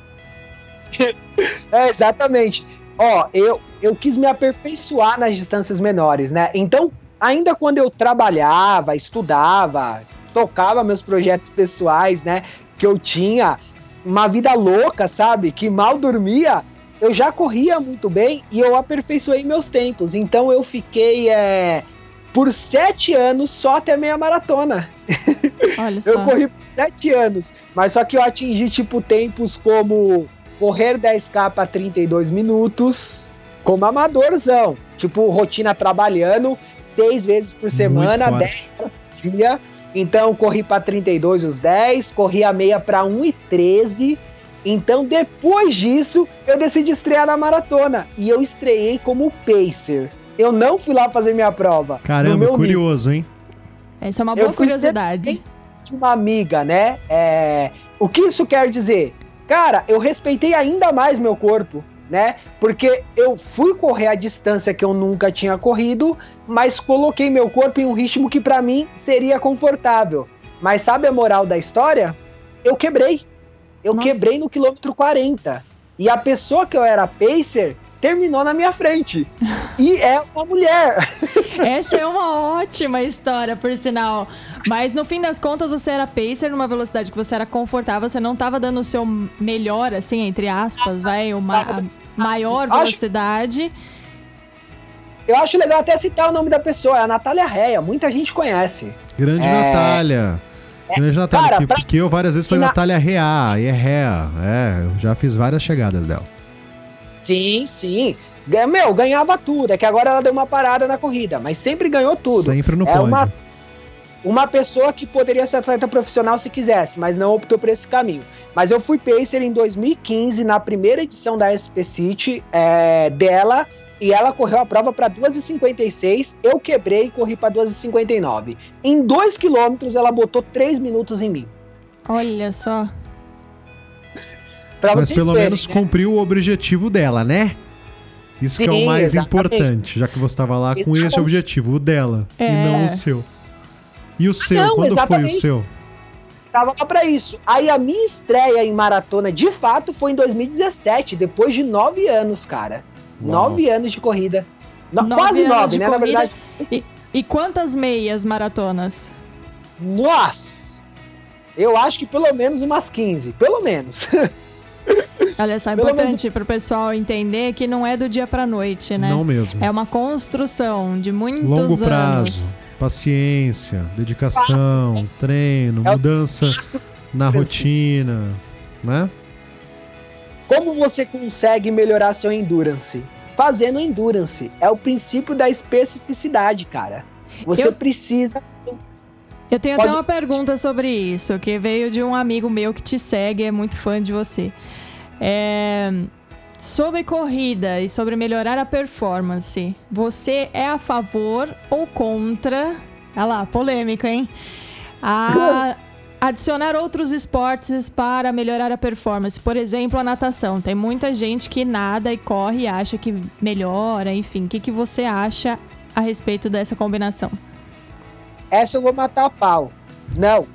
É, exatamente. Ó, eu, eu quis me aperfeiçoar nas distâncias menores, né? Então, ainda quando eu trabalhava, estudava, tocava meus projetos pessoais, né? Que eu tinha uma vida louca, sabe? Que mal dormia, eu já corria muito bem e eu aperfeiçoei meus tempos. Então, eu fiquei é, por sete anos só até meia maratona. Olha Eu só. corri por 7 anos, mas só que eu atingi, tipo, tempos como correr 10k para 32 minutos, como amadorzão. Tipo, rotina trabalhando, seis vezes por semana, forte. 10 horas por dia. Então, corri para 32 os 10, corri a meia para 1 e 13. Então, depois disso, eu decidi estrear na maratona. E eu estreiei como pacer. Eu não fui lá fazer minha prova. Caramba, nível. curioso, hein? Essa é uma Eu boa fui curiosidade. de uma amiga, né? É, o que isso quer dizer? Cara, eu respeitei ainda mais meu corpo, né? Porque eu fui correr a distância que eu nunca tinha corrido, mas coloquei meu corpo em um ritmo que pra mim seria confortável. Mas sabe a moral da história? Eu quebrei. Eu Nossa. quebrei no quilômetro 40. E a pessoa que eu era pacer terminou na minha frente. E é uma mulher. Essa é uma ótima história, por sinal. Mas no fim das contas, você era pacer numa velocidade que você era confortável, você não tava dando o seu melhor, assim, entre aspas, vai, uma a maior velocidade. Eu acho legal até citar o nome da pessoa, é a Natália Reia. Muita gente conhece. Grande É. Natália. Grande Natália, cara, que, pra- porque eu várias vezes falei na- Natália Rea, e é Rea. É, eu já fiz várias chegadas dela. Sim, sim. Meu, ganhava tudo. É que agora ela deu uma parada na corrida, mas sempre ganhou tudo. Sempre no É pódio. uma, uma pessoa que poderia ser atleta profissional se quisesse, mas não optou por esse caminho. Mas eu fui pacer em 2015, na primeira edição da SP City é, dela, e ela correu a prova para 2,56. Eu quebrei e corri para 2,59. Em 2 quilômetros, ela botou 3 minutos em mim. Olha só. Pra Mas pelo verem, menos né? cumpriu o objetivo dela, né? Isso que é o Sim, mais exatamente. importante, já que você estava lá com esse Exatamente. objetivo, o dela, e É. não o seu. E o seu? não, Quando foi o exatamente. seu? Tava lá pra isso. Aí a minha estreia em maratona, de fato, foi em 2017, depois de 9 anos, cara. Uau. 9 anos de corrida. No- Nove quase anos 9, de né? Na corrida. verdade, E quantas meias maratonas? Nossa! Eu acho que pelo menos umas 15. Pelo menos. Olha só, é importante pro pessoal entender que não é do dia pra noite, né? Não mesmo. É uma construção de muitos Longo anos. prazo, paciência, dedicação, treino, É o- mudança na rotina, né? Como você consegue melhorar seu endurance? Fazendo endurance. É o princípio da especificidade, cara. Você Eu- precisa. Eu tenho Pode- até uma pergunta sobre isso, que veio de um amigo meu que te segue, é muito fã de você. É, Sobre corrida e sobre melhorar a performance, você é a favor ou contra? Olha lá, polêmica, hein? A adicionar outros esportes para melhorar a performance. Por exemplo, a natação. Tem muita gente que nada e corre e acha que melhora, enfim. O que, que você acha a respeito dessa combinação? Essa eu vou matar a pau. Não.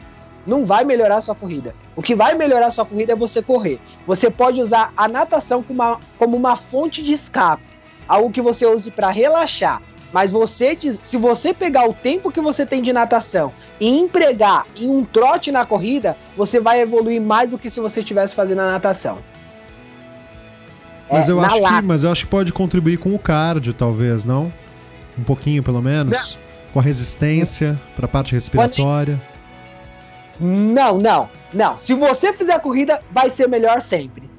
Não vai melhorar sua corrida. O que vai melhorar sua corrida é você correr. Você pode usar a natação como uma, como uma fonte de escape. Algo que você use para relaxar. Mas você, se você pegar o tempo que você tem de natação e empregar em um trote na corrida, você vai evoluir mais do que se você estivesse fazendo a natação. Mas É, eu acho que, mas eu acho que pode contribuir com o cardio, talvez, não? Um pouquinho, pelo menos, com a resistência para a parte respiratória. Não, não, não. Se você fizer corrida, vai ser melhor sempre.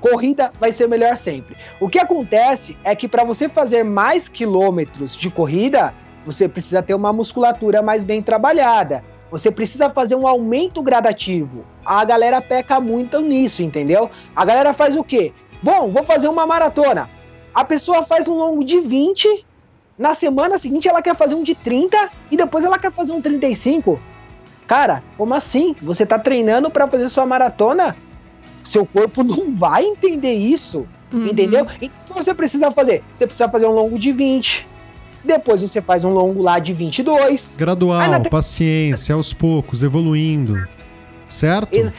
Corrida vai ser melhor sempre. O que acontece é que para você fazer mais quilômetros de corrida, você precisa ter uma musculatura mais bem trabalhada. Você precisa fazer um aumento gradativo. A galera peca muito nisso, entendeu? A galera faz o quê? Bom, vou fazer uma maratona. A pessoa faz um longo de 20, na semana seguinte ela quer fazer um de 30 e depois ela quer fazer um 35. Cara, como assim? Você tá treinando para fazer sua maratona? Seu corpo não vai entender isso, Uhum. entendeu? Então o que você precisa fazer? Você precisa fazer um longo de 20. Depois você faz um longo lá de 22. Gradual, na paciência, aos poucos, evoluindo. Certo? Ex-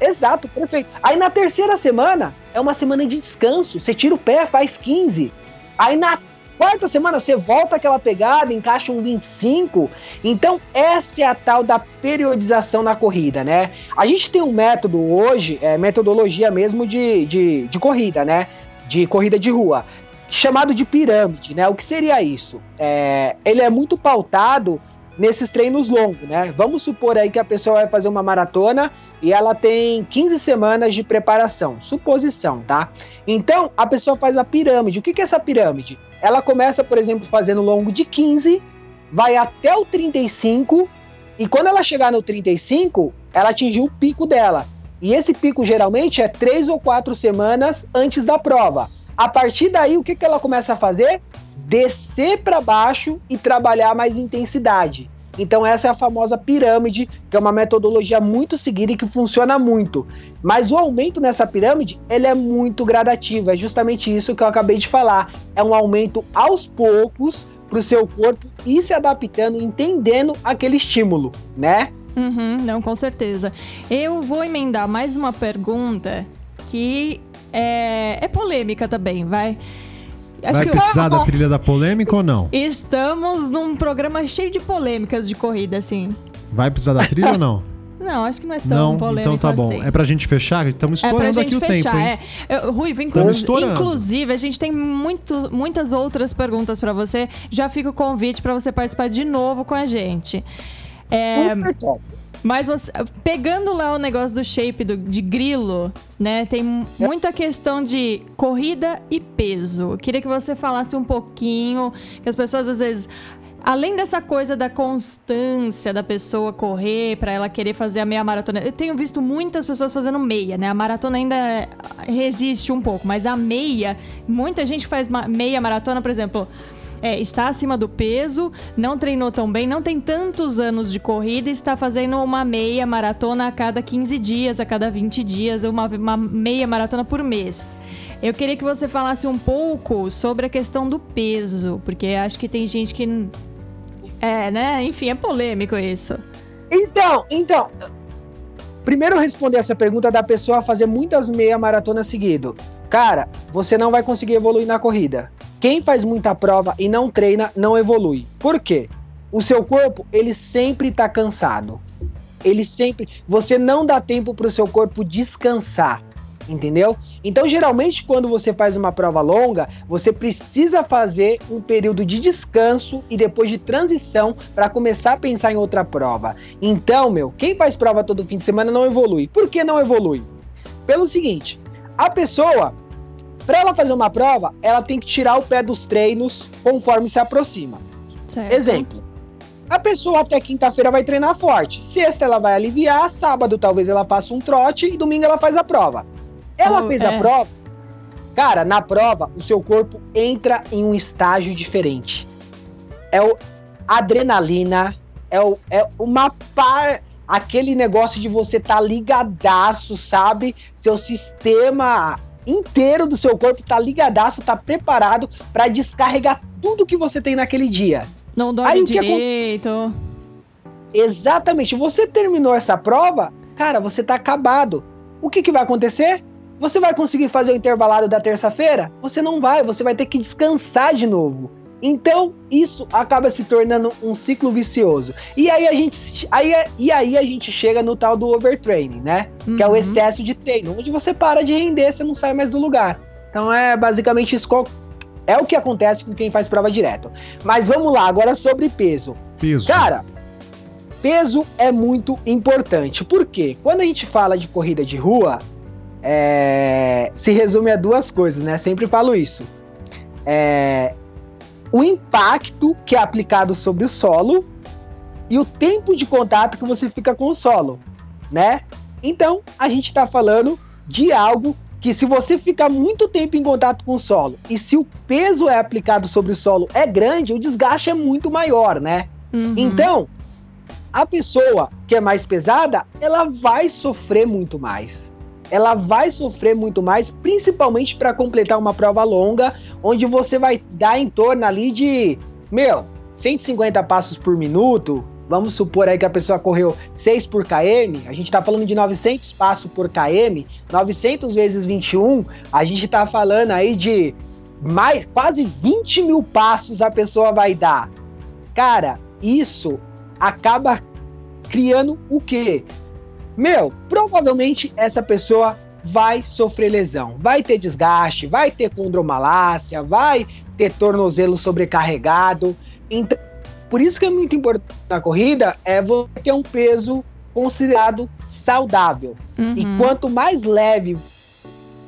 Exato, perfeito. Aí na terceira semana é uma semana de descanso. Você tira o pé, faz 15. Aí na quarta semana você volta aquela pegada, encaixa um 25. Então essa é a tal da periodização na corrida, né? A gente tem um método hoje, é metodologia mesmo de, de, de corrida, né? De corrida de rua, chamado de pirâmide, né? O que seria isso? É, ele é muito pautado nesses treinos longos, né? Vamos supor aí que a pessoa vai fazer uma maratona e ela tem 15 semanas de preparação, suposição, tá? Então a pessoa faz a pirâmide. O que, que é essa pirâmide? Ela começa, por exemplo, fazendo longo de 15, vai até o 35 e quando ela chegar no 35, ela atingiu o pico dela. E esse pico geralmente é três ou quatro semanas antes da prova. A partir daí, o que, que ela começa a fazer? Descer para baixo e trabalhar mais intensidade. Então essa é a famosa pirâmide, que é uma metodologia muito seguida e que funciona muito. Mas o aumento nessa pirâmide, ele é muito gradativo. É justamente isso que eu acabei de falar. É um aumento aos poucos para o seu corpo ir se adaptando, entendendo aquele estímulo, né? Uhum, não, com certeza. Eu vou emendar mais uma pergunta que é, é polêmica também, vai. Acho Vai que precisar da trilha da polêmica ou não? estamos num programa cheio de polêmicas de corrida, assim. Vai precisar da trilha ou não? Não, acho que não é tão não? polêmico Então tá bom. assim. É pra gente fechar? Estamos É estourando aqui gente o fechar, tempo, hein? é. Eu, Ruivo, Tamo inclusive, a gente tem muito, muitas outras perguntas pra você. Já fica o convite pra você participar de novo com a gente. É, Super top. Mas você, pegando lá o negócio do shape do, de grilo, né? Tem muita questão de corrida e peso. Eu queria que você falasse um pouquinho, que as pessoas às vezes além dessa coisa da constância da pessoa correr para ela querer fazer a meia maratona, eu tenho visto muitas pessoas fazendo meia, né? A maratona ainda resiste um pouco, mas a meia, muita gente faz meia maratona, por exemplo. É, está acima do peso, não treinou tão bem, não tem tantos anos de corrida está fazendo uma meia maratona a cada 15 dias, a cada 20 dias, uma, uma meia maratona por mês. Eu queria que você falasse um pouco sobre a questão do peso, porque acho que tem gente que é, né? Enfim, é polêmico isso. Então, então. Primeiro responder essa pergunta da pessoa fazer muitas meia maratonas seguido. Cara, você não vai conseguir evoluir na corrida. Quem faz muita prova e não treina não evolui. Por quê? O seu corpo, ele sempre tá cansado. Ele sempre, você não dá tempo para o seu corpo descansar entendeu? Então, geralmente, quando você faz uma prova longa, você precisa fazer um período de descanso e depois de transição para começar a pensar em outra prova. Então, meu, quem faz prova todo fim de semana não evolui. Por que não evolui? Pelo seguinte, a pessoa, para ela fazer uma prova, ela tem que tirar o pé dos treinos conforme se aproxima. Certo. Exemplo. A pessoa até quinta-feira vai treinar forte. Sexta ela vai aliviar, sábado talvez ela faça um trote e domingo ela faz a prova. Ela oh, fez é. a prova. Cara, na prova, o seu corpo entra em um estágio diferente. É o adrenalina, é, o, é uma par. Aquele negócio de você tá ligadaço, sabe? Seu sistema inteiro do seu corpo tá ligadaço, tá preparado para descarregar tudo que você tem naquele dia. Não dorme Aí, direito. Exatamente. Você terminou essa prova, cara, você tá acabado. O que, que vai acontecer? Você vai conseguir fazer o intervalado da terça-feira? Você não vai, você vai ter que descansar de novo. Então, isso acaba se tornando um ciclo vicioso. E aí a gente, aí, e aí a gente chega no tal do overtraining, né? Uhum. Que é o uhum. excesso de treino, onde você para de render, você não sai mais do lugar. Então é basicamente isso. É o que acontece com quem faz prova direto. Mas vamos lá, agora sobre peso. Peso. Cara, peso é muito importante. Por quê? Quando a gente fala de corrida de rua, é, se resume a duas coisas, né? Sempre falo isso. É, o impacto que é aplicado sobre o solo e o tempo de contato que você fica com o solo, né? Então, a gente está falando de algo que se você ficar muito tempo em contato com o solo e se o peso é aplicado sobre o solo é grande, o desgaste é muito maior, né? Uhum. Então, a pessoa que é mais pesada, ela vai sofrer muito mais ela vai sofrer muito mais, principalmente para completar uma prova longa, onde você vai dar em torno ali de, meu, 150 passos por minuto. Vamos supor aí que a pessoa correu 6 por km, a gente está falando de 900 passos por km, 900 vezes 21, a gente está falando aí de mais quase 20 mil passos a pessoa vai dar. Cara, isso acaba criando o quê? Meu, provavelmente essa pessoa vai sofrer lesão, vai ter desgaste, vai ter condromalácia, vai ter tornozelo sobrecarregado. Então, por isso que é muito importante na corrida é você ter um peso considerado saudável. Uhum. E quanto mais leve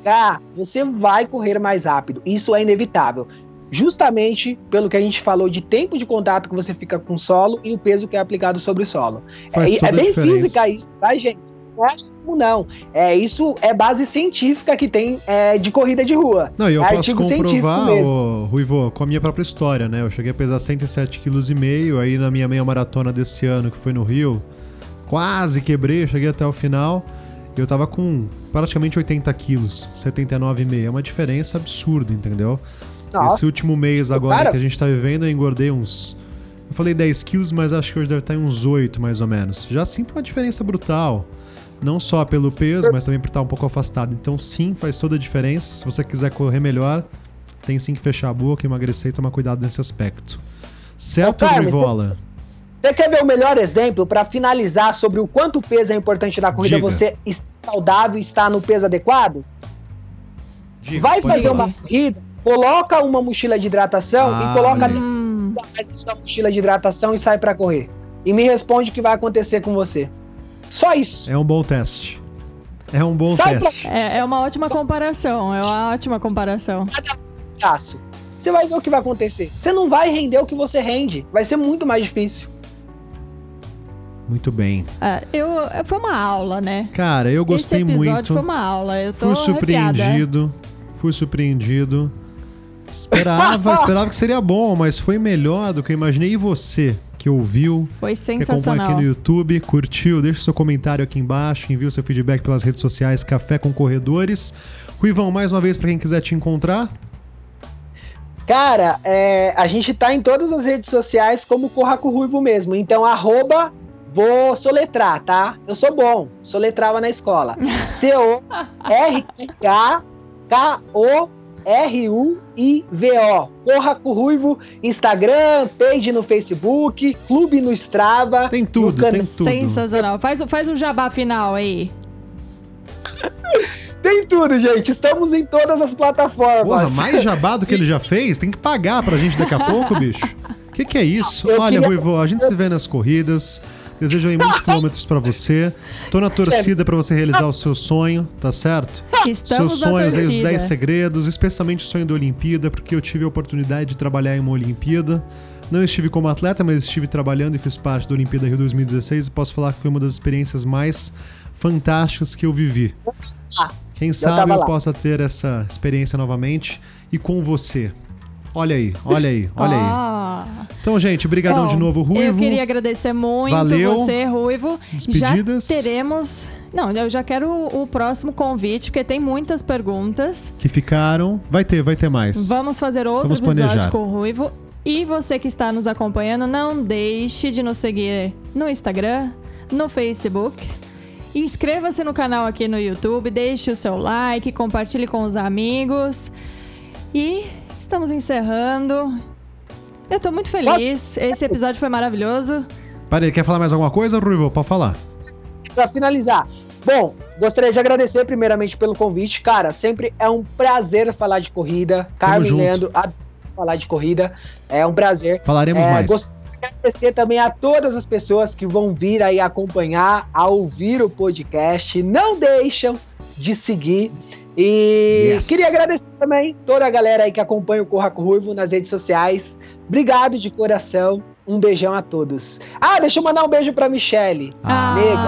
ah, você vai correr mais rápido. Isso é inevitável justamente pelo que a gente falou de tempo de contato que você fica com o solo e o peso que é aplicado sobre o solo. Faz é, é bem física isso, tá, gente? Não é não. É, isso é base científica que tem é, de corrida de rua. Não, e eu é posso comprovar, ô, Ruivo, com a minha própria história, né? Eu cheguei a pesar 107,5 kg, aí na minha meia maratona desse ano, que foi no Rio, quase quebrei, cheguei até o final. Eu tava com praticamente 80 quilos, 79,5. É uma diferença absurda, entendeu? Nossa. Esse último mês agora Cara... que a gente tá vivendo, eu engordei uns. Eu falei 10 quilos, mas acho que hoje deve estar em uns 8 mais ou menos. Já sinto uma diferença brutal. Não só pelo peso, mas também por estar um pouco afastado. Então, sim, faz toda a diferença. Se você quiser correr melhor, tem sim que fechar a boca, emagrecer e tomar cuidado nesse aspecto. Certo, Grivola? Você quer ver o melhor exemplo para finalizar sobre o quanto o peso é importante na corrida? Diga. Você está saudável e está no peso adequado? Diga, Vai fazer falar. uma corrida coloca uma mochila de hidratação ah, e coloca hum. sua mochila de hidratação e sai para correr. E me responde o que vai acontecer com você. Só isso. É um bom teste. É um bom Sai pra- teste. É, é uma ótima comparação. É uma ótima comparação. Fácil. Você vai ver o que vai acontecer. Você não vai render o que você rende. Vai ser muito mais difícil. Muito bem. É, eu, foi uma aula, né? Cara, eu gostei Esse episódio muito. foi uma aula. Eu tô Fui arrepiada. surpreendido. Fui surpreendido. Esperava, esperava que seria bom, mas foi melhor do que eu imaginei. E você, que ouviu, Foi que acompanha sensacional. aqui no YouTube, curtiu, deixa seu comentário aqui embaixo, envia o seu feedback pelas redes sociais Café com Corredores. Ruivão, mais uma vez, pra quem quiser te encontrar, Cara, é, a gente tá em todas as redes sociais como Corraco Ruivo mesmo. Então, arroba, vou soletrar, tá? Eu sou bom, soletrava na escola. C-O-R-K-K-O-R-U-I-V-O. Corraco Ruivo, Instagram, page no Facebook, clube no Strava. tem tudo, no tem can- tudo. Sensacional. Faz, o- faz um jabá final aí. Tem tudo, gente. Estamos em todas as plataformas. Porra, mais jabá do que ele já fez? Tem que pagar pra gente daqui a pouco, bicho. O que, que é isso? Eu Olha, queria- Ruivo, a gente se vê nas corridas. Desejo aí muitos quilômetros pra você. Tô na torcida pra você realizar o seu sonho, tá certo? Estamos Seus sonhos aí, os torcida. 10 segredos, especialmente o sonho da Olimpíada, porque eu tive a oportunidade de trabalhar em uma Olimpíada. Não estive como atleta, mas estive trabalhando e fiz parte da Olimpíada Rio 2016 e posso falar que foi uma das experiências mais fantásticas que eu vivi. Quem sabe eu lá. possa ter essa experiência novamente e com você. Olha aí, olha aí, olha aí. Ah. Então, gente, brigadão Bom, de novo, Ruivo. Eu queria agradecer muito Valeu. você, Ruivo. Despedidas. Já teremos. Não, eu já quero o, o próximo convite, porque tem muitas perguntas. Que ficaram. Vai ter, vai ter mais. Vamos fazer outro Vamos episódio planejar. com o Ruivo. E você que está nos acompanhando, não deixe de nos seguir no Instagram, no Facebook. Inscreva-se no canal aqui no YouTube, deixe o seu like, compartilhe com os amigos. E estamos encerrando. Eu tô muito feliz. Esse episódio foi maravilhoso. Peraí, quer falar mais alguma coisa, Ruivo? Pode falar. Pra finalizar. Bom, gostaria de agradecer primeiramente pelo convite. Cara, sempre é um prazer falar de corrida. Carmen. Leandro, falar de corrida. É um prazer. Falaremos É, mais. gostaria de agradecer também a todas as pessoas que vão vir aí acompanhar, a ouvir o podcast. Não deixam de seguir. E Yes. queria agradecer também toda a galera aí que acompanha o Corraco Ruivo nas redes sociais. Obrigado de coração. Um beijão a todos. Ah, deixa eu mandar um beijo pra Michelle. Ah. Nega.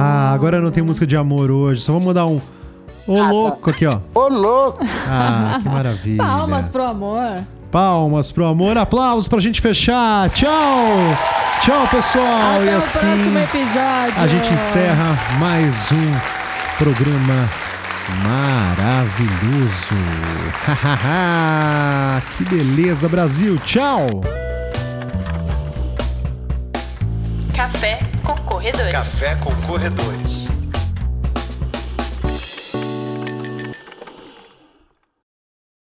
Ah, agora não tem música de amor hoje. Só vamos mandar um. Ô, Ah, tá. louco aqui, ó. Ô, louco! Ah, que maravilha. Palmas pro amor. Palmas pro amor. Aplausos pra gente fechar. Tchau. Tchau, pessoal. Até e o assim próximo episódio. a gente encerra mais um programa maravilhoso. que beleza, Brasil. Tchau. Café com Corredores. Café com corredores.